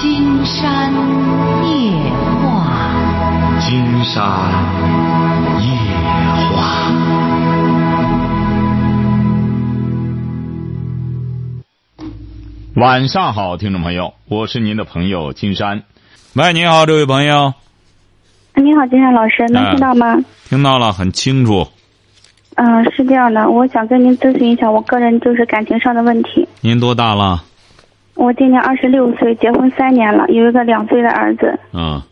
金山夜话，金山夜话。晚上好，听众朋友，我是您的朋友金山。喂，你好，这位朋友。你好，金山老师，能听到吗？听到了，很清楚。嗯、是这样的，我想跟您咨询一下我个人就是感情上的问题。您多大了？我今年二十六岁，结婚三年了，有一个两岁的儿子。啊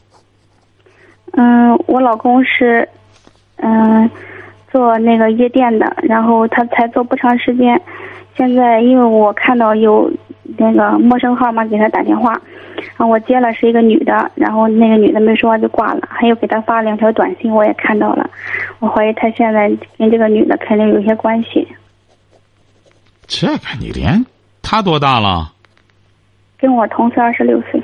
嗯，我老公是嗯做那个夜店的，然后他才做不长时间，现在因为我看到有那个陌生号码给他打电话，然后我接了是一个女的，然后那个女的没说话就挂了，还有给他发两条短信我也看到了，我怀疑他现在跟这个女的肯定有些关系，这个你连他多大了？跟我同岁二十六岁。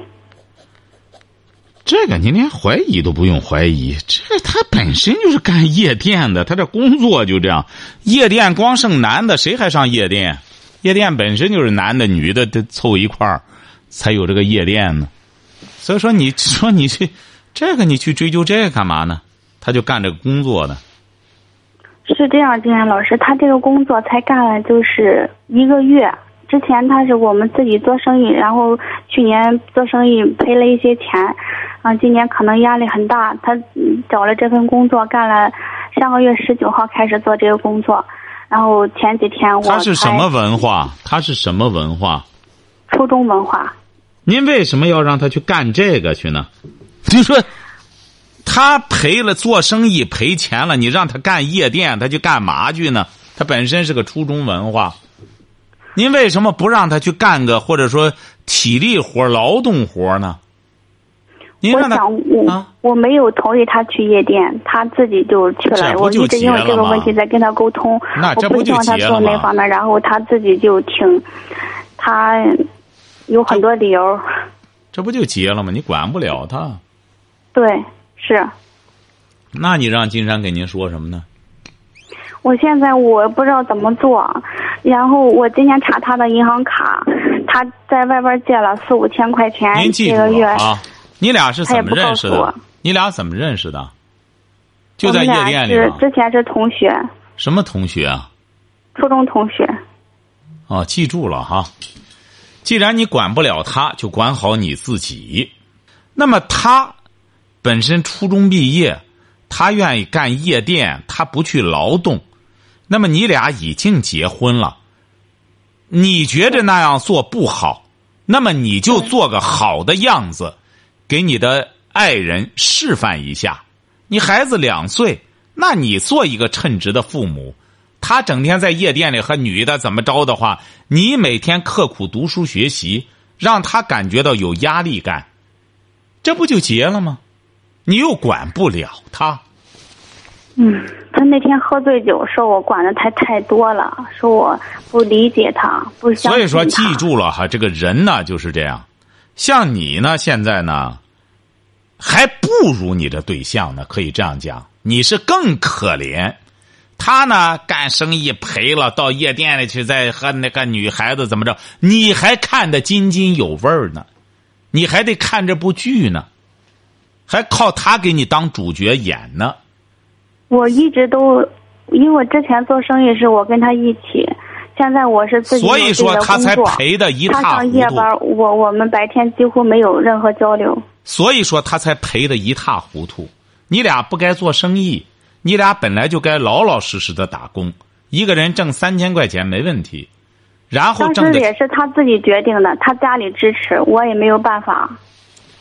这个你连怀疑都不用怀疑，这他本身就是干夜店的，他这工作就这样。夜店光剩男的，谁还上夜店？夜店本身就是男的、女的都凑一块儿，才有这个夜店呢。所以说，你说你去这个，你去追究这个干嘛呢？他就干这个工作的。是这样，金山老师，他这个工作才干了就是一个月。之前他是我们自己做生意，然后去年做生意赔了一些钱，啊，今年可能压力很大，他嗯找了这份工作干了，上个月十九号开始做这个工作，然后前几天我他是什么文化？他是什么文化？初中文化，您为什么要让他去干这个去呢？就说他赔了做生意赔钱了，你让他干夜店，他去干嘛去呢？他本身是个初中文化，您为什么不让他去干个或者说体力活、劳动活呢？您我想我、啊我没有同意他去夜店，他自己就去这了。我就一直因为这个问题在跟他沟通，我那这不就不希望他做那方面，然后他自己就挺，他有很多理由。这不就结了吗？你管不了他，对，是那你让金山给您说什么呢？我现在我不知道怎么做，然后我今天查他的银行卡，他在外边借了四五千块钱您记住这个月了，啊！你俩是怎么认识的？你俩怎么认识的？就在夜店里吗？之前是同学，什么同学啊？初中同学。哦，记住了哈。既然你管不了他，就管好你自己。那么他本身初中毕业，他愿意干夜店，他不去劳动。那么你俩已经结婚了，你觉着那样做不好，那么你就做个好的样子，给你的爱人示范一下。你孩子两岁，那你做一个称职的父母。他整天在夜店里和女的怎么着的话，你每天刻苦读书学习，让他感觉到有压力感，这不就结了吗？你又管不了他，嗯，他那天喝醉酒，说我管的太太多了，说我不理解他，不相信所以说记。住了哈，这个人呢就是这样。像你呢，现在呢，还不如你的对象呢，可以这样讲，你是更可怜。他呢，干生意赔了，到夜店里去，再和那个女孩子怎么着，你还看得津津有味儿呢，你还得看这部剧呢，还靠他给你当主角演呢。我一直都，因为我之前做生意是我跟他一起，现在我是自己所以说他才赔的一他塌糊涂。他上夜班，我我们白天几乎没有任何交流。所以说他才赔的一塌糊涂。你俩不该做生意，你俩本来就该老老实实的打工，一个人挣三千块钱没问题，然后当挣的时也是他自己决定的，他家里支持，我也没有办法。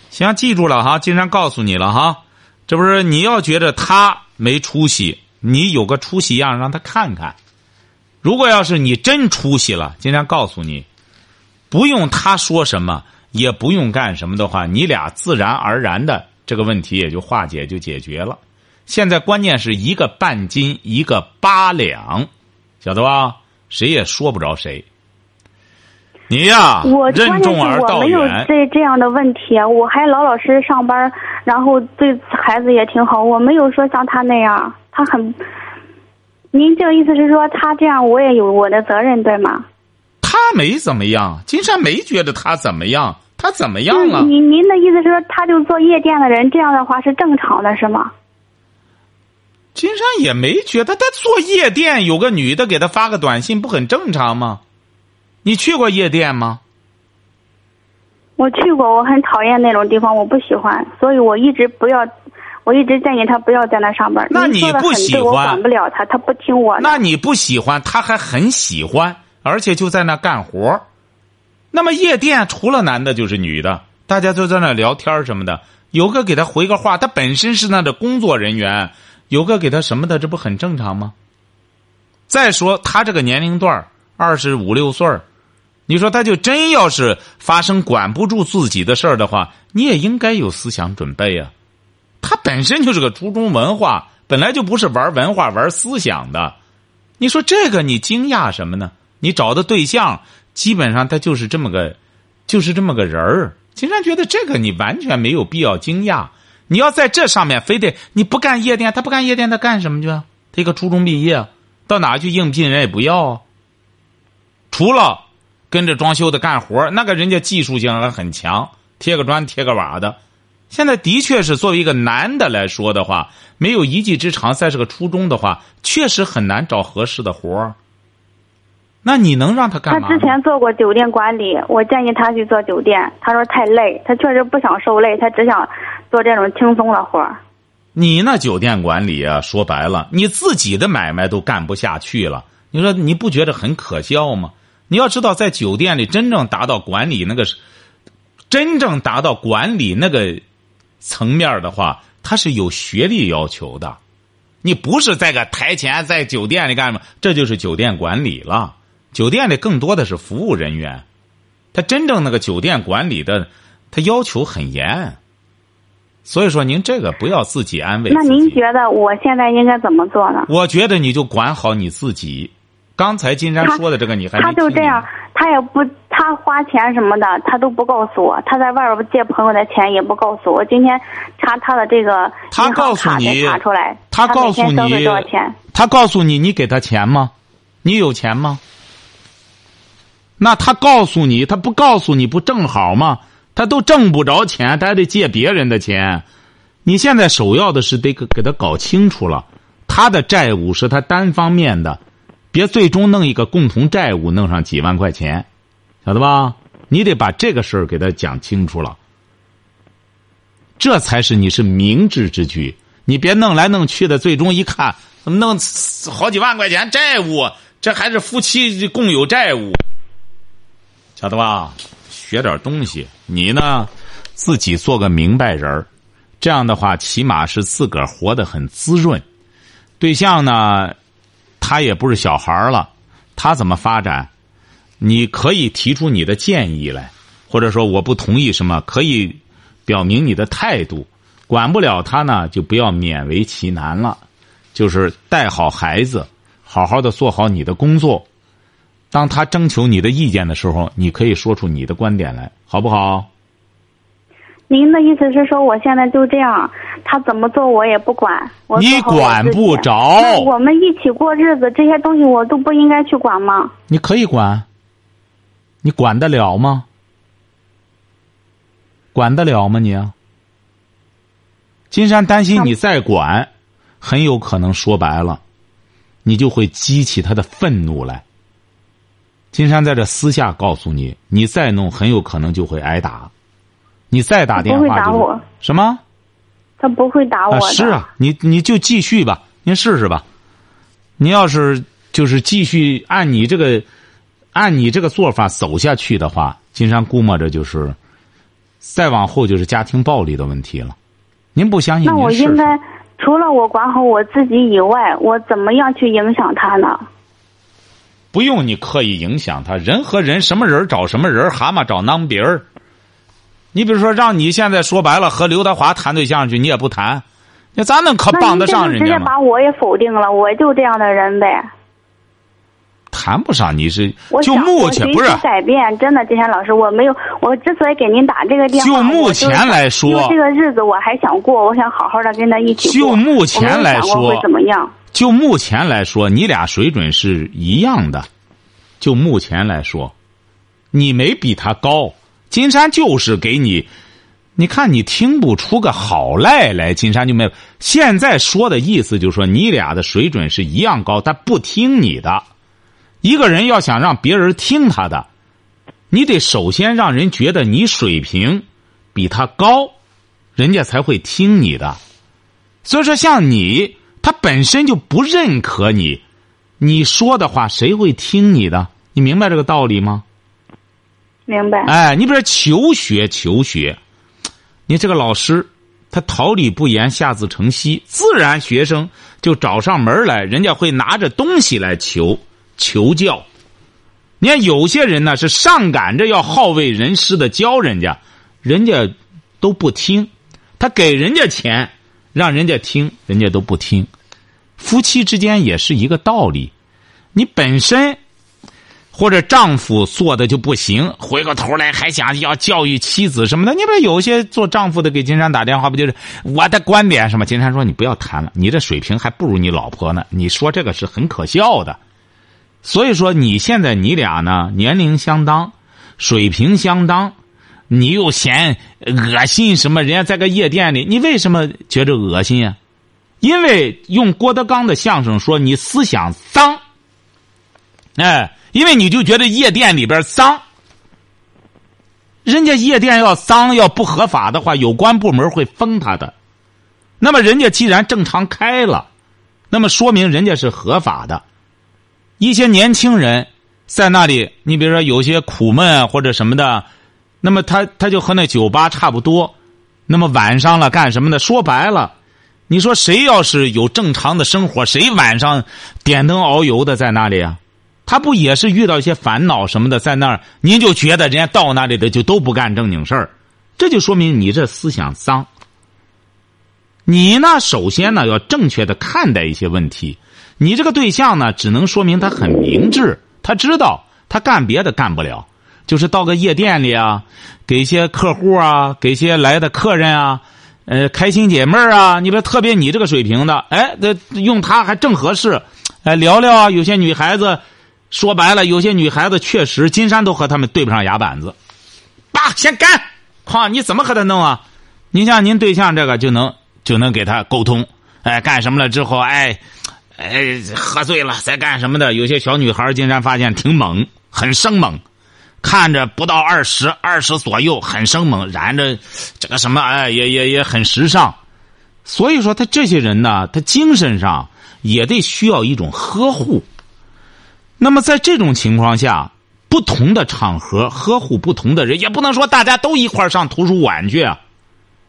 行，记住了哈，金山告诉你了哈，这不是你要觉得他没出息，你有个出息样让他看看。如果要是你真出息了，今天告诉你，不用他说什么，也不用干什么的话，你俩自然而然的这个问题也就化解就解决了。现在关键是一个半斤，一个八两，晓得吧？谁也说不着谁。你呀，我任关键是重而道我没有远。这这样的问题，我还老老实实上班，然后对孩子也挺好，我没有说像他那样，他很。您这个意思是说他这样我也有我的责任对吗？他没怎么样，金山没觉得他怎么样，他怎么样了？您您的意思是说，他就做夜店的人，这样的话是正常的，是吗？金山也没觉得他做夜店有个女的给他发个短信，不很正常吗？你去过夜店吗？我去过，我很讨厌那种地方，我不喜欢，所以我一直不要，我一直建议他不要在那上班。那你不喜欢管不了他，他不听我的。那你不喜欢，他还很喜欢，而且就在那干活那么夜店除了男的就是女的，大家就在那聊天什么的，有个给他回个话，他本身是那的工作人员，有个给他什么的，这不很正常吗？再说他这个年龄段二十五六岁儿你说他就真要是发生管不住自己的事儿的话，你也应该有思想准备啊。他本身就是个初中文化，本来就不是玩文化、玩思想的。你说这个你惊讶什么呢？你找的对象基本上他就是这么个，就是这么个人儿。金山觉得这个你完全没有必要惊讶。你要在这上面非得你不干夜店，他不干夜店，他干什么去？他一个初中毕业，到哪去应聘人也不要啊。除了跟着装修的干活，那个人家技术性还很强，贴个砖贴个瓦的。现在的确是作为一个男的来说的话，没有一技之长，再是个初中的话，确实很难找合适的活儿。那你能让他干他嘛他？之前做过酒店管理，我建议他去做酒店，他说太累，他确实不想受累，他只想做这种轻松的活儿。你那酒店管理啊，说白了，你自己的买卖都干不下去了，你说你不觉得很可笑吗？你要知道，在酒店里真正达到管理那个，真正达到管理那个层面的话，它是有学历要求的。你不是在个台前在酒店里干什么，这就是酒店管理了。酒店里更多的是服务人员，他真正那个酒店管理的，他要求很严。所以说，您这个不要自己安慰自那。您觉得我现在应该怎么做呢？我觉得你就管好你自己。刚才金山说的这个，你还没他就这样，他也不，他花钱什么的，他都不告诉我。他在外边借朋友的钱也不告诉我。今天查他的这个他告诉你卡才查出来，他他告诉你多少钱？他告诉你，你给他钱吗？你有钱吗？那他告诉你，他不告诉你不正好吗？他都挣不着钱，他还得借别人的钱。你现在首要的是得给给他搞清楚了，他的债务是他单方面的，别最终弄一个共同债务，弄上几万块钱，晓得吧？你得把这个事儿给他讲清楚了，这才是你是明智之举。你别弄来弄去的，最终一看，弄好几万块钱债务？这还是夫妻共有债务，晓得吧？学点东西，你呢，自己做个明白人儿，这样的话，起码是自个儿活得很滋润。对象呢，他也不是小孩了，他怎么发展？你可以提出你的建议来，或者说我不同意什么，可以表明你的态度。管不了他呢，就不要勉为其难了，就是带好孩子，好好的做好你的工作。当他征求你的意见的时候，你可以说出你的观点来，好不好？您的意思是说我现在就这样，他怎么做我也不管，我你管不着我们一起过日子，这些东西我都不应该去管吗？你可以管，你管得了吗？管得了吗你啊？金山担心你再管，很有可能说白了，你就会激起他的愤怒来。金山在这私下告诉你，你再弄，很有可能就会挨打。你再打电不会话就是打我什么？他不会打我啊，是啊，你你就继续吧，您试试吧。你要是就是继续按你这个按你这个做法走下去的话，金山估摸着就是再往后就是家庭暴力的问题了。您不相信？那我应该除了我管好我自己以外，我怎么样去影响他呢？不用你刻意影响他，人和人什么人找什么人，蛤蟆找囊鼻儿。你比如说，让你现在说白了和刘德华谈对象去，你也不谈，那咱能可帮得上人家吗？把我也否定了，我就这样的人呗。谈不上，你是就目前不是改变，真的，金山老师，我没有，我之所以给您打这个电话，就目前来说这个日子我还想过，我想好好的跟他一起过。就目前来说怎么样？就目前来说，你俩水准是一样的。就目前来说，你没比他高，金山就是给你，你看你听不出个好赖来，金山就没有。现在说的意思就是说，你俩的水准是一样高，他不听你的。一个人要想让别人听他的，你得首先让人觉得你水平比他高，人家才会听你的。所以说，像你，他本身就不认可你，你说的话谁会听你的？你明白这个道理吗？明白。哎，你比如说求学，求学，你这个老师他桃李不言，下自成蹊，自然学生就找上门来，人家会拿着东西来求求教。你看有些人呢是上赶着要好为人师的教人家，人家都不听，他给人家钱。让人家听，人家都不听。夫妻之间也是一个道理。你本身或者丈夫做的就不行，回过头来还想要教育妻子什么的。你不是有些做丈夫的给金山打电话，不就是我的观点什么？金山说：“你不要谈了，你这水平还不如你老婆呢。你说这个是很可笑的。”所以说，你现在你俩呢，年龄相当，水平相当。你又嫌恶心什么？人家在个夜店里，你为什么觉着恶心呀？因为用郭德纲的相声说，你思想脏。哎，因为你就觉得夜店里边脏。人家夜店要脏要不合法的话，有关部门会封他的。那么人家既然正常开了，那么说明人家是合法的。一些年轻人在那里，你比如说有些苦闷或者什么的。那么他他就和那酒吧差不多，那么晚上了干什么的？说白了，你说谁要是有正常的生活，谁晚上点灯熬油的在那里啊？他不也是遇到一些烦恼什么的在那儿？您就觉得人家到那里的就都不干正经事儿，这就说明你这思想脏。你呢，首先呢要正确的看待一些问题。你这个对象呢，只能说明他很明智，他知道他干别的干不了。就是到个夜店里啊，给一些客户啊，给一些来的客人啊，呃，开心解闷啊。你说特别你这个水平的，哎，这用他还正合适。哎，聊聊啊，有些女孩子，说白了，有些女孩子确实，金山都和他们对不上牙板子。爸，先干！哈，你怎么和他弄啊？你像您对象这个就能就能给他沟通。哎，干什么了之后，哎，哎，喝醉了再干什么的？有些小女孩，金山发现挺猛，很生猛。看着不到二十，二十左右，很生猛，染着这个什么，哎，也也也很时尚。所以说，他这些人呢，他精神上也得需要一种呵护。那么，在这种情况下，不同的场合呵护不同的人，也不能说大家都一块上图书馆去，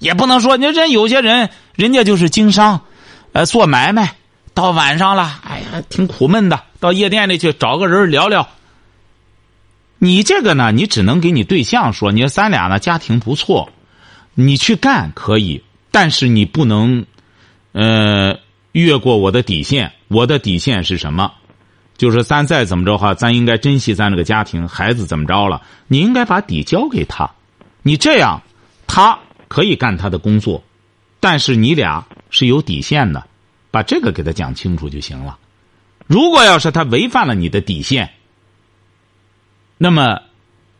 也不能说你人有些人，人家就是经商，呃，做买卖，到晚上了，哎呀，挺苦闷的，到夜店里去找个人聊聊。你这个呢，你只能给你对象说，你说咱俩呢家庭不错，你去干可以，但是你不能，呃，越过我的底线。我的底线是什么？就是咱再怎么着话，咱应该珍惜咱这个家庭，孩子怎么着了，你应该把底交给他。你这样，他可以干他的工作，但是你俩是有底线的，把这个给他讲清楚就行了。如果要是他违反了你的底线，那么，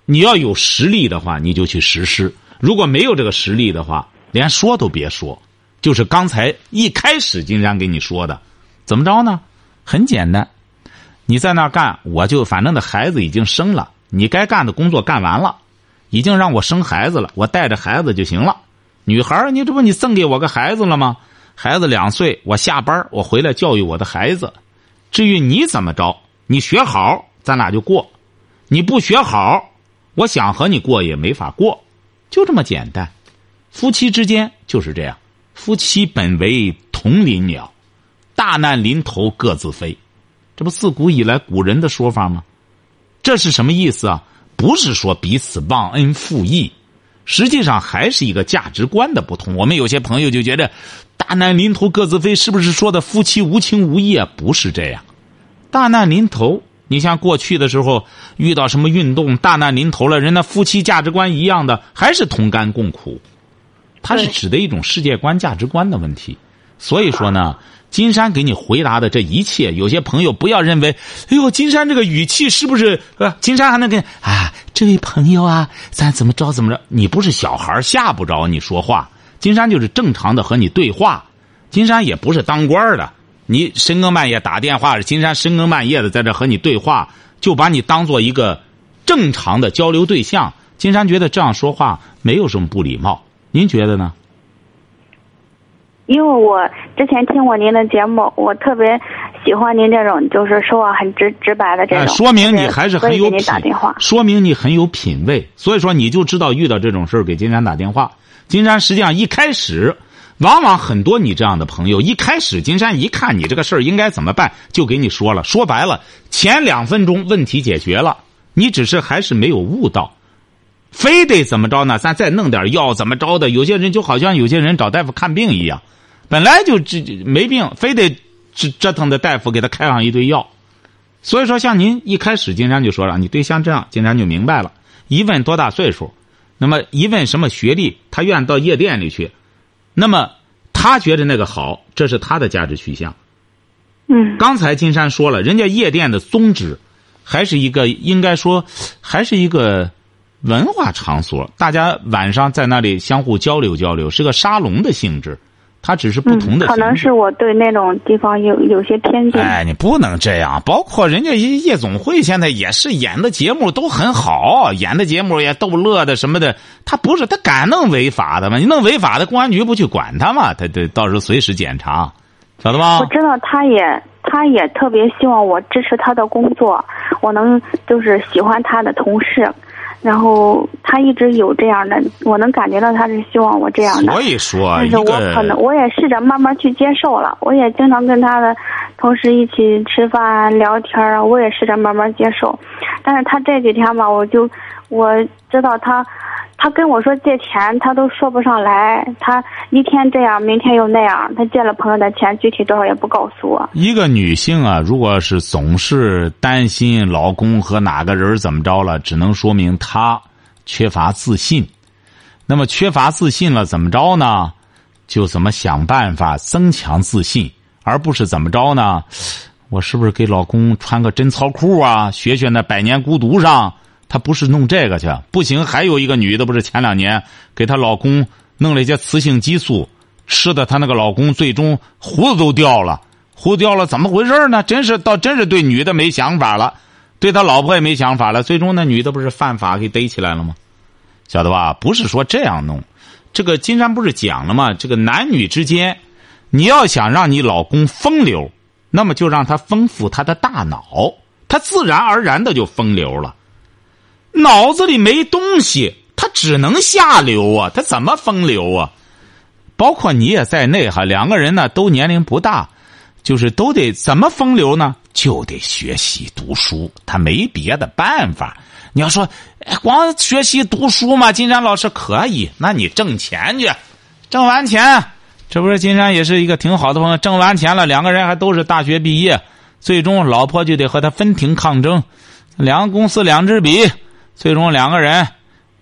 你要有实力的话，你就去实施；如果没有这个实力的话，连说都别说。就是刚才一开始金山给你说的，怎么着呢？很简单，你在那干，我就反正的孩子已经生了，你该干的工作干完了，已经让我生孩子了，我带着孩子就行了。女孩你这不你赠给我个孩子了吗？孩子两岁，我下班我回来教育我的孩子。至于你怎么着，你学好，咱俩就过。你不学好，我想和你过也没法过，就这么简单。夫妻之间就是这样，夫妻本为同林鸟，大难临头各自飞，这不自古以来古人的说法吗？这是什么意思啊？不是说彼此忘恩负义，实际上还是一个价值观的不同。我们有些朋友就觉得，大难临头各自飞，是不是说的夫妻无情无义啊？不是这样，大难临头。你像过去的时候遇到什么运动大难临头了，人家夫妻价值观一样的，还是同甘共苦。它是指的一种世界观、价值观的问题。所以说呢，金山给你回答的这一切，有些朋友不要认为，哎呦，金山这个语气是不是？呃，金山还能跟啊，这位朋友啊，咱怎么着怎么着？你不是小孩吓不着你说话。金山就是正常的和你对话，金山也不是当官的。你深更半夜打电话，金山深更半夜的在这和你对话，就把你当做一个正常的交流对象。金山觉得这样说话没有什么不礼貌，您觉得呢？因为我之前听过您的节目，我特别喜欢您这种就是说话很直直白的这种。说明你还是很有品，话说明你很有品位，所以说你就知道遇到这种事儿给金山打电话。金山实际上一开始，往往很多你这样的朋友，一开始金山一看你这个事儿应该怎么办，就给你说了。说白了，前两分钟问题解决了，你只是还是没有悟到。非得怎么着呢？咱再弄点药，怎么着的？有些人就好像有些人找大夫看病一样，本来就这没病，非得折折腾的大夫给他开上一堆药。所以说，像您一开始金山就说了，你对象这样，金山就明白了。一问多大岁数，那么一问什么学历，他愿意到夜店里去，那么他觉得那个好，这是他的价值取向。嗯。刚才金山说了，人家夜店的宗旨，还是一个应该说，还是一个。文化场所，大家晚上在那里相互交流交流，是个沙龙的性质，它只是不同的。可能是我对那种地方有有些偏见。哎，你不能这样。包括人家夜夜总会现在也是演的节目都很好，演的节目也逗乐的什么的。他不是他敢弄违法的吗？你弄违法的，公安局不去管他吗？他得到时候随时检查，晓得吗？我知道，他也他也特别希望我支持他的工作，我能就是喜欢他的同事。然后他一直有这样的，我能感觉到他是希望我这样的。所以说，但是我可能我也试着慢慢去接受了。我也经常跟他的同事一起吃饭聊天啊，我也试着慢慢接受。但是他这几天吧，我就我知道他。他跟我说借钱，他都说不上来。他一天这样，明天又那样。他借了朋友的钱，具体多少也不告诉我。一个女性啊，如果是总是担心老公和哪个人怎么着了，只能说明她缺乏自信。那么缺乏自信了，怎么着呢？就怎么想办法增强自信，而不是怎么着呢？我是不是给老公穿个贞操裤啊？学学那《百年孤独》上。她不是弄这个去，不行。还有一个女的，不是前两年给她老公弄了一些雌性激素，吃的她那个老公最终胡子都掉了，胡子掉了，怎么回事呢？真是倒真是对女的没想法了，对他老婆也没想法了。最终那女的不是犯法给逮起来了吗？晓得吧？不是说这样弄，这个金山不是讲了吗？这个男女之间，你要想让你老公风流，那么就让他丰富他的大脑，他自然而然的就风流了。脑子里没东西，他只能下流啊！他怎么风流啊？包括你也在内哈，两个人呢都年龄不大，就是都得怎么风流呢？就得学习读书，他没别的办法。你要说光学习读书嘛，金山老师可以，那你挣钱去，挣完钱，这不是金山也是一个挺好的朋友，挣完钱了，两个人还都是大学毕业，最终老婆就得和他分庭抗争，两个公司两支笔。最终两个人，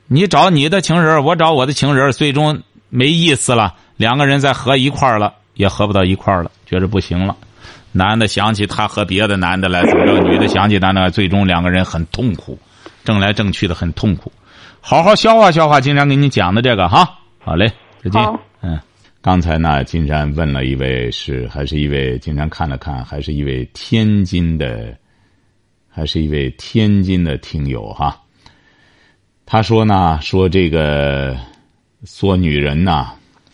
你找你的情人，我找我的情人，最终没意思了。两个人再合一块了，也合不到一块了，觉着不行了。男的想起他和别的男的来怎么着，女的想起他呢，最终两个人很痛苦，争来争去的很痛苦。好好消化消化，金山给你讲的这个哈，好嘞，再见。嗯，刚才呢，金山问了一位是还是一位，金山看了看，还是一位天津的，还是一位天津的听友哈。他说呢，说这个做女人呐，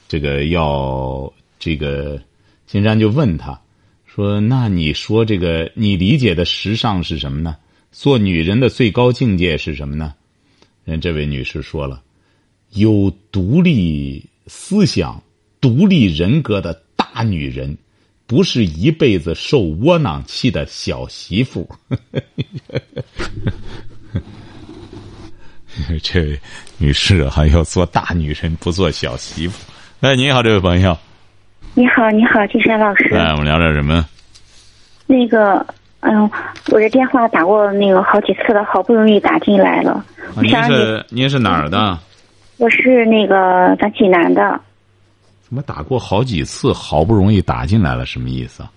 这个要这个，金山就问他，说那你说这个你理解的时尚是什么呢？做女人的最高境界是什么呢？人这位女士说了，有独立思想、独立人格的大女人，不是一辈子受窝囊气的小媳妇。这位女士还要做大女人，不做小媳妇。哎，你好，这位朋友。你好，你好，金山老师。哎，我们聊点什么？那个，嗯，我这电话打过那个好几次了，好不容易打进来了。您是您是哪儿的？我是那个咱济南的。怎么打过好几次，好不容易打进来了，什么意思啊？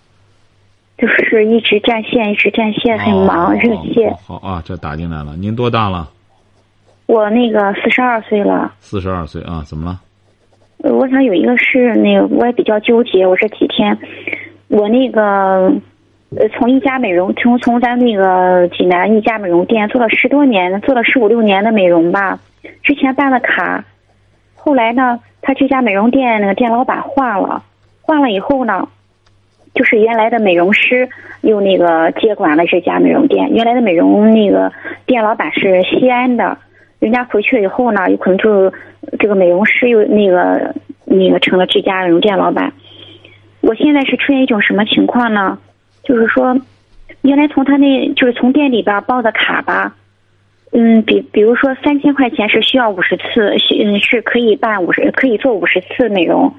就是一直占线，一直占线，很忙，哦热线。好好啊，这打进来了。您多大了？我那个四十二岁了，四十二岁啊？怎么了？呃我想有一个事那个，我也比较纠结。我这几天，我那个呃，从一家美容，从从咱那个济南一家美容店做了十多年，做了十五六年的美容吧。之前办了卡，后来呢，他这家美容店那个店老板换了，换了以后呢，就是原来的美容师又那个接管了这家美容店。原来的美容那个店老板是西安的，人家回去以后呢，有可能就这个美容师又那个那个成了这家美容店老板。我现在是出现一种什么情况呢？就是说，原来从他那就是从店里边报的卡吧，嗯，比比如说三千块钱是需要五十次，是嗯是可以办五十可以做五十次美容。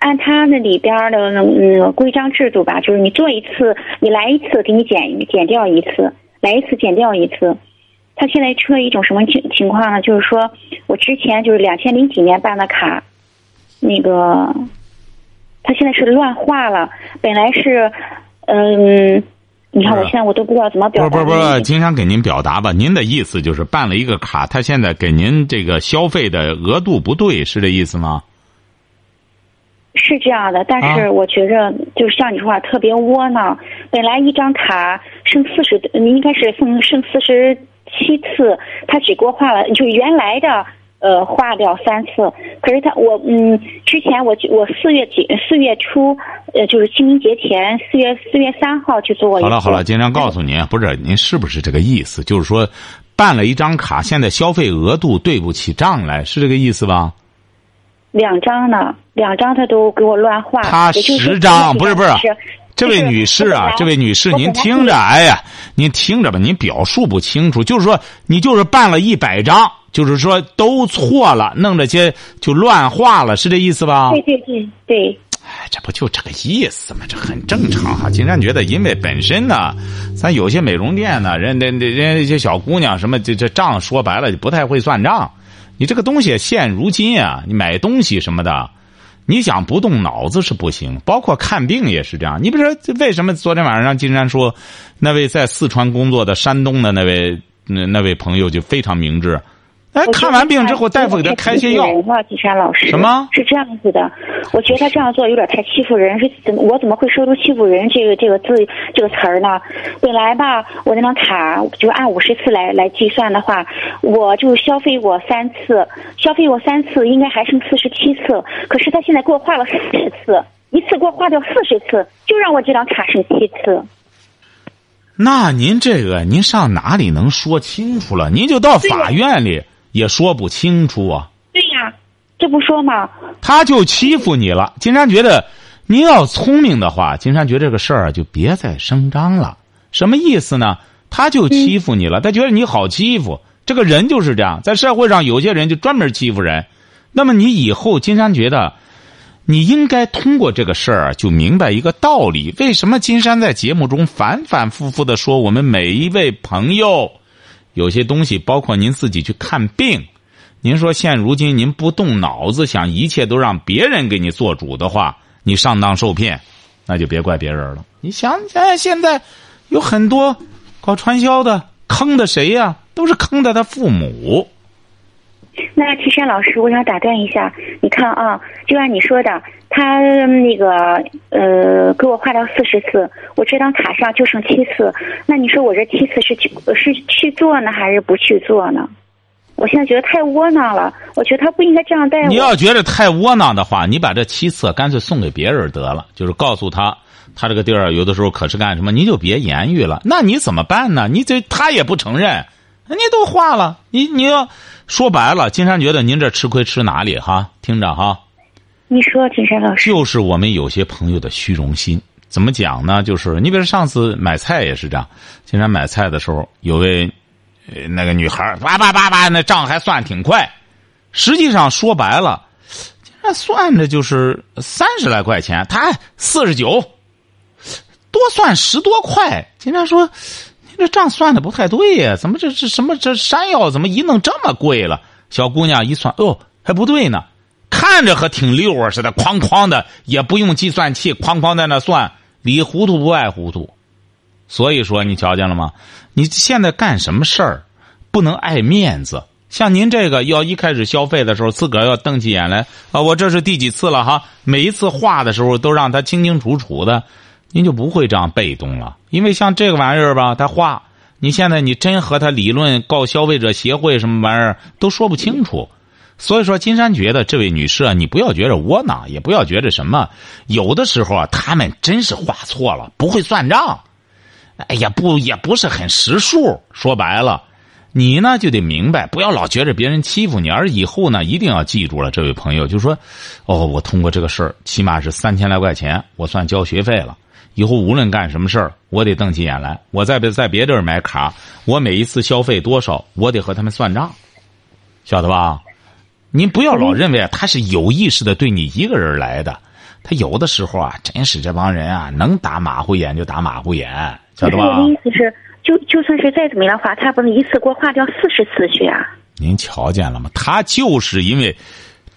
按他那里边的嗯规章制度吧，就是你做一次，你来一次给你减减掉一次，来一次减掉一次。他现在出了一种什么情情况呢？就是说我之前就是两千零几年办的卡，那个他现在是乱画了，本来是嗯，你看我现在我都不知道怎么表达。不是不是，经常给您表达吧。您的意思就是办了一个卡，他现在给您这个消费的额度不对，是这意思吗？是这样的，但啊是我觉着就是像你说话特别窝囊。本来一张卡剩四十，应该是剩剩四十七次，他只给我画了，就原来的呃划掉三次。可是他我嗯，之前我我四月几四月初呃就是清明节前四月四月三号去做过一次。好了好了，经常告诉您，不是您是不是这个意思？就是说，办了一张卡，现在消费额度对不起账来，是这个意思吧？两张呢，两张他都给我乱画。他十张不是不是这位女士啊，这位女士，您听着，哎呀，您听着吧，您表述不清楚，就是说你就是办了一百张，就是说都错了，弄这些就乱画了，是这意思吧？对对对对，哎，这不就这个意思吗？这很正常哈、金山觉得，因为本身呢，咱有些美容店呢，人人人人那些小姑娘什么，这这账说白了就不太会算账。你这个东西现如今啊，你买东西什么的，你想不动脑子是不行。包括看病也是这样。你比如说，为什么昨天晚上让金山说，那位在四川工作的山东的那位那那位朋友就非常明智。哎，看完病之后，大夫给他开些药山老师。什么是这样子的？我觉得他这样做有点太欺负人。是怎么？我怎么会说出“欺负人”这个这个字这个词儿呢？本来吧，我那张卡就按五十次来来计算的话，我就消费过三次，消费过三次，应该还剩四十七次。可是他现在给我划了四十次，一次给我划掉四十次，就让我这张卡剩七次。那您这个，您上哪里能说清楚了？您就到法院里也说不清楚啊。对呀，这不说吗？他就欺负你了。金山觉得，您要聪明的话，金山觉得这个事儿啊就别再声张了。什么意思呢？他就欺负你了，他觉得你好欺负。这个人就是这样，在社会上有些人就专门欺负人。那么你以后，金山觉得，你应该通过这个事儿啊就明白一个道理：为什么金山在节目中反反复复的说，我们每一位朋友，有些东西，包括您自己去看病。您说现如今您不动脑子想一切都让别人给你做主的话，你上当受骗，那就别怪别人了。你想想，现在有很多搞传销的坑的谁呀、都是坑的他父母。那岐山老师，我想打断一下，你看啊，就按你说的，他那个呃给我画掉四十次，我这张卡上就剩七次，那你说我这七次是去是去做呢，还是不去做呢？我现在觉得太窝囊了，我觉得他不应该这样待我。你要觉得太窝囊的话，你把这七次干脆送给别人得了，就是告诉他，他这个地儿有的时候可是干什么，你就别言语了。那你怎么办呢？你这他也不承认，你都画了，你你要说白了，金山觉得您这吃亏吃哪里哈？听着哈。你说，金山老师，就是我们有些朋友的虚荣心。怎么讲呢？就是你比如上次买菜也是这样，经常买菜的时候，有位那个女孩叭叭叭叭，那账还算挺快。实际上说白了，这算着就是三十来块钱，他四十九，多算十多块。经常说，你这账算的不太对呀？怎么这这什么这山药怎么一弄这么贵了？小姑娘一算，哦，还不对呢。看着和挺溜啊似的，哐哐的也不用计算器，哐哐在那算，里糊涂不外糊涂。所以说，你瞧见了吗？你现在干什么事儿，不能爱面子。像您这个，要一开始消费的时候，自个儿要瞪起眼来啊！我这是第几次了哈？每一次画的时候，都让他清清楚楚的，您就不会这样被动了。因为像这个玩意儿吧，他画，你现在你真和他理论告消费者协会什么玩意儿都说不清楚。所以说，金山觉得这位女士啊，你不要觉着窝囊，也不要觉着什么。有的时候啊，他们真是画错了，不会算账。哎呀，不，也不是很识数。说白了。你呢就得明白，不要老觉着别人欺负你，而以后呢一定要记住了，这位朋友就说：“哦，我通过这个事儿，起码是三千来块钱，我算交学费了。以后无论干什么事儿，我得瞪起眼来。我在别在别地儿买卡，我每一次消费多少，我得和他们算账，晓得吧？您不要老认为他是有意识的对你一个人来的，他有的时候啊，真是这帮人啊，能打马虎眼就打马虎眼，晓得吧？我的意思是。就就算是再怎么样画，他不能一次给我画掉四十次去啊！您瞧见了吗？他就是因为，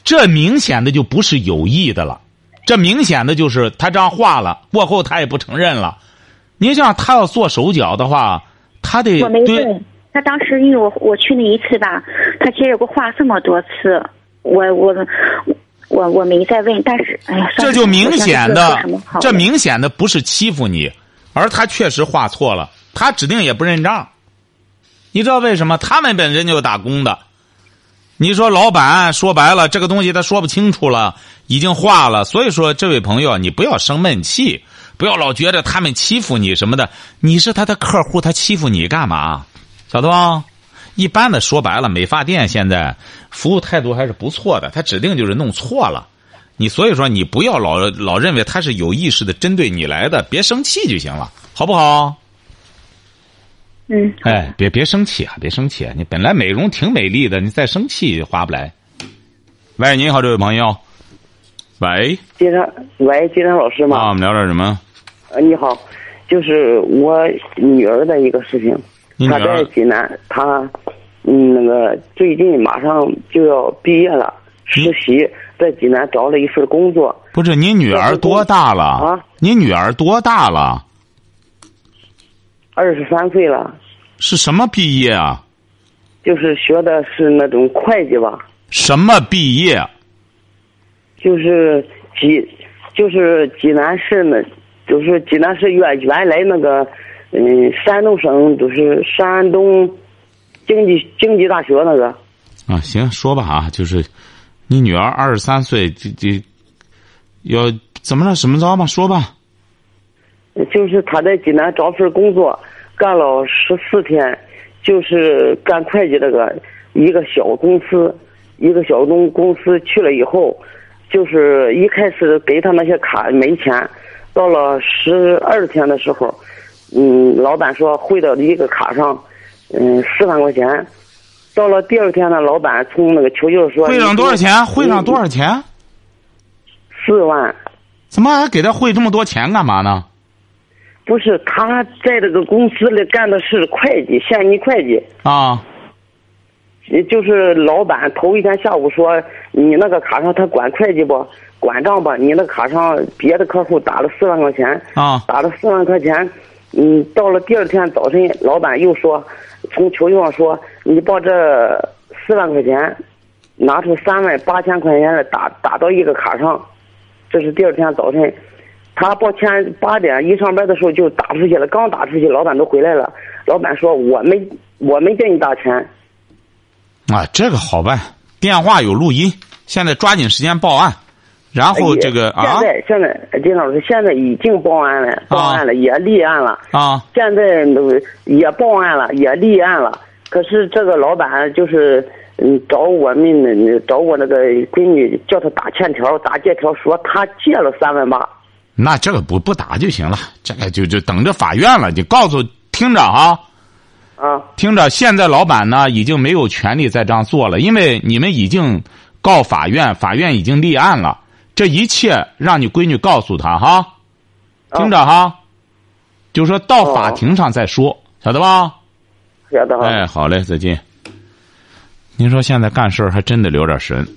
这明显的就不是有意的了，这明显的就是他这样画了，过后他也不承认了。您像他要做手脚的话，他得我没问。他当时因为我我去那一次吧，他接着给我画这么多次，我我我我没再问。但是哎呀，这就明显的，这明显的不是欺负你，而他确实画错了。他指定也不认账，你知道为什么？他们本身就打工的。你说老板说白了，这个东西他说不清楚了，已经画了。所以说，这位朋友，你不要生闷气，不要老觉得他们欺负你什么的。你是他的客户，他欺负你干嘛？晓得吧？一般的说白了，美发店现在服务态度还是不错的，他指定就是弄错了。你所以说，你不要老老认为他是有意识的针对你来的，别生气就行了，好不好？嗯，哎，别别生气啊！别生气啊！你本来美容挺美丽的，你再生气划不来。喂，您好，这位朋友。喂，金山，喂，金山老师吗？啊，我们聊点什么？呃，你好，就是我女儿的一个事情。她在济南，他嗯，那个最近马上就要毕业了，实习在济南找了一份工作。不是，你女儿多大了？啊，你女儿多大了？二十三岁了，是什么毕业啊？就是学的是那种会计吧。什么毕业？就是济，就是济南市那，就是济南市原原来那个，嗯，山东省就是山东经济经济大学那个。啊，行，说吧啊，就是你女儿二十三岁，这这要怎么着？怎么着吧？说吧。就是她在济南找份工作，干了十四天，就是干会计这个一个小公司，一个小公公司去了以后，就是一开始给他那些卡没钱，到了十二天的时候，嗯，老板说汇到一个卡上，嗯，四万块钱，到了第二天呢，老板从那个求救说汇上多少钱？汇上多少钱？四万。怎么还给他汇这么多钱干嘛呢？不是他在这个公司里干的是会计，现金会计啊。就是老板头一天下午说，你那个卡上他管会计不？管账吧？你那卡上别的客户打了四万块钱啊，打了四万块钱。嗯，到了第二天早晨，老板又说，从求救上说，你把这四万块钱拿出三万八千块钱来打打到一个卡上，这是第二天早晨。他报钱八点一上班的时候就打出去了，刚打出去，老板都回来了。老板说：“我没，我没给你打钱。”啊，这个好办，电话有录音，现在抓紧时间报案，然后这个啊。现在现在金老师现在已经报案了，报案了也立案了啊。现在也报案了也立案了，可是这个老板就是嗯找我们找我那个闺女叫她打欠条打借条，说他借了三万八。那这个不不打就行了，这个就就等着法院了。你告诉听着啊，啊，听着，现在老板呢已经没有权利再这样做了，因为你们已经告法院，法院已经立案了。这一切让你闺女告诉他哈，听着哈，就说到法庭上再说，晓得吧？晓得。哎，好嘞，再见。您说现在干事还真得留点神。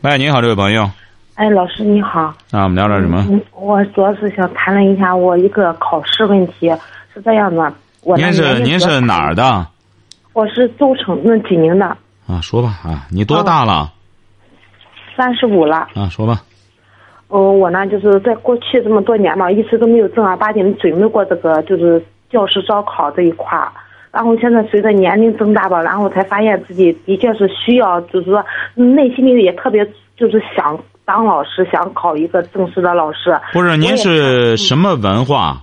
喂，您好，这位朋友。哎，老师你好。啊，我们聊点什么？嗯，我主要是想谈论一下我一个考试问题，是这样的。我您是您是哪儿的？我是邹城，那济宁的。啊，说吧啊，你多大了？三十五了。啊，说吧。哦，我呢，就是在过去这么多年嘛，一直都没有正儿八经的准备过这个，就是教师招考这一块儿。然后现在随着年龄增大吧，然后才发现自己的确是需要，就是说内心里也特别就是想当老师，想考一个正式的老师。不是，您是什么文化？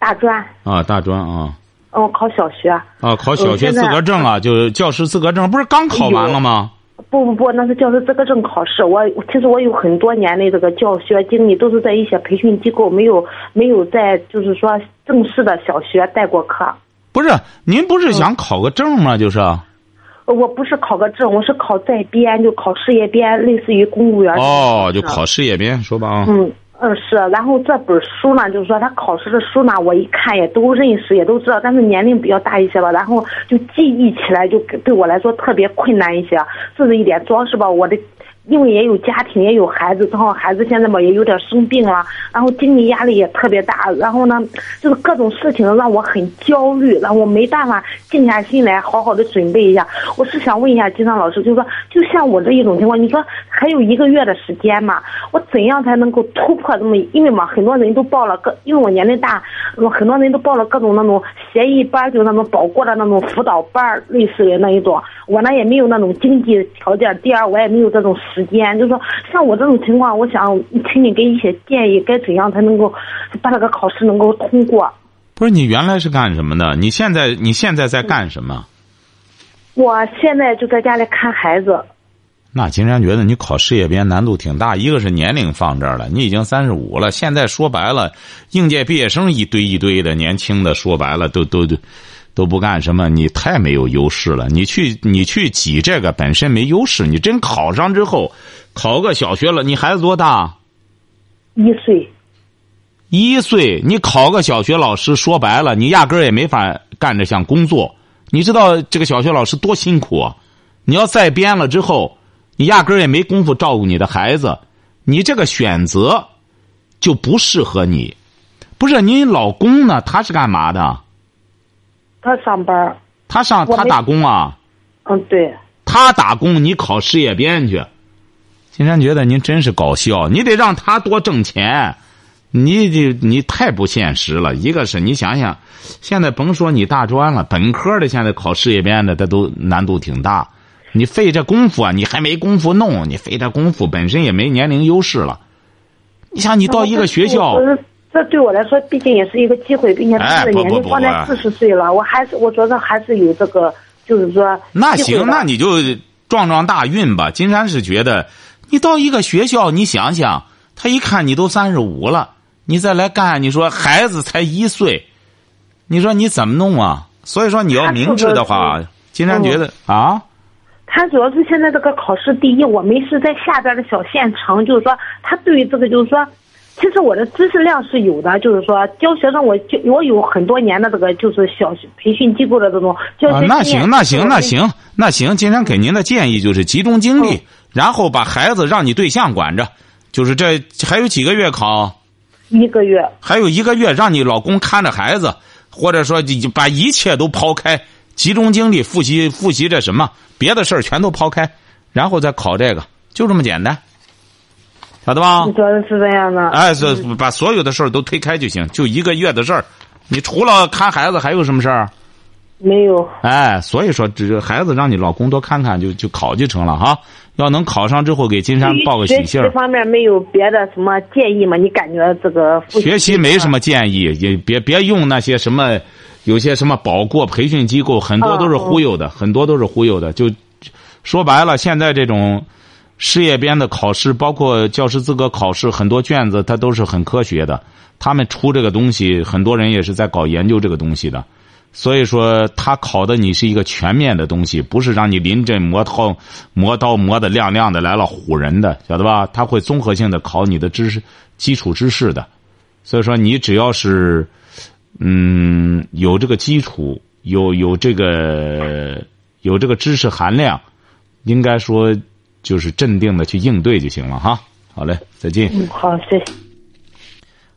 大专。啊，大专啊。哦，考小学。啊，考小学资格证啊，就是教师资格证，不是刚考完了吗？不不不，那是教师资格证考试。我其实我有很多年的这个教学经历，都是在一些培训机构，没有没有在就是说正式的小学带过课。不是，您不是想考个证吗？就是。我不是考个证，我是考在编，就考事业编，类似于公务员。哦，就考事业编，说吧啊。嗯。嗯，是，然后这本书呢，就是说他考试的书呢，我一看也都认识，也都知道，但是年龄比较大一些吧，然后就记忆起来就对我来说特别困难一些，这是一点。主要是吧，我的。因为也有家庭，也有孩子，正好孩子现在嘛也有点生病了，然后经济压力也特别大，然后呢，就是各种事情让我很焦虑，然后我没办法静下心来好好的准备一下。我是想问一下金尚老师，就是说，就像我这一种情况，你说还有一个月的时间嘛，我怎样才能够突破这么？因为嘛，很多人都报了各，因为我年龄大，很多人都报了各种那种协议班，就那种保过的那种辅导班，类似的那一种。我呢也没有那种经济条件，第二我也没有这种。时间就是说，像我这种情况，我想请你给一些建议，该怎样才能够把这个考试能够通过？不是你原来是干什么的？你现在你现在在干什么？我现在就在家里看孩子。那金山觉得你考事业编难度挺大，一个是年龄放这儿了，你已经三十五了，现在说白了，应届毕业生一堆一堆的，年轻的说白了都都都。都不干什么，你太没有优势了。你去你去挤这个本身没优势，你真考上之后，考个小学了，你孩子多大？一岁。一岁，你考个小学老师，说白了，你压根儿也没法干这项工作。你知道这个小学老师多辛苦啊！你要再编了之后，你压根儿也没工夫照顾你的孩子，你这个选择就不适合你。不是你老公呢？他是干嘛的？他上班他上他打工啊？嗯，对。他打工，你考事业编去。金山觉得您真是搞笑，你得让他多挣钱，你这你太不现实了。一个是你想想，现在甭说你大专了，本科的现在考事业编的，他都难度挺大。你费这功夫啊，你还没功夫弄，你费这功夫本身也没年龄优势了。你想，你到一个学校。这对我来说，毕竟也是一个机会，并且他的年龄放在四十岁了，我还是我觉得还是有这个，就是说。那行，那你就撞撞大运吧。金山是觉得，你到一个学校，你想想，他一看你都三十五了，你再来干，你说孩子才一岁，你说你怎么弄啊？所以说你要明智的话，金山觉得啊。他主要是现在这个考试，第一，我们是在下边的小县城，就是说，他对于这个就是说。其实我的知识量是有的，就是说教学生，我就我有很多年的这个就是小培训机构的这种教学那行那行那行那行，今天给您的建议就是集中精力，然后把孩子让你对象管着，就是这还有几个月考？一个月。还有一个月，让你老公看着孩子，或者说把一切都抛开，集中精力复习复习这什么，别的事儿全都抛开，然后再考这个，就这么简单。晓得吧？主要是这样的。哎，是把所有的事儿都推开就行，就一个月的事儿。你除了看孩子，还有什么事儿？没有。哎，所以说，这孩子让你老公多看看，就就考就成了哈。要能考上之后，给金山报个喜信这方面没有别的什么建议吗？你感觉这个学习没什么建议，也别别用那些什么，有些什么保过培训机构，很多都是忽悠的，很多都是忽悠的。就说白了，现在这种。事业编的考试，包括教师资格考试，很多卷子它都是很科学的。他们出这个东西，很多人也是在搞研究这个东西的。所以说，他考的你是一个全面的东西，不是让你临阵磨刀、磨刀磨的亮亮的来了唬人的，晓得吧？他会综合性的考你的知识、基础知识的。所以说，你只要是嗯有这个基础，有有这个有这个知识含量，应该说。就是镇定的去应对就行了哈。好嘞，再见。嗯，好，谢谢。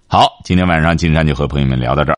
好，今天晚上金山就和朋友们聊到这儿。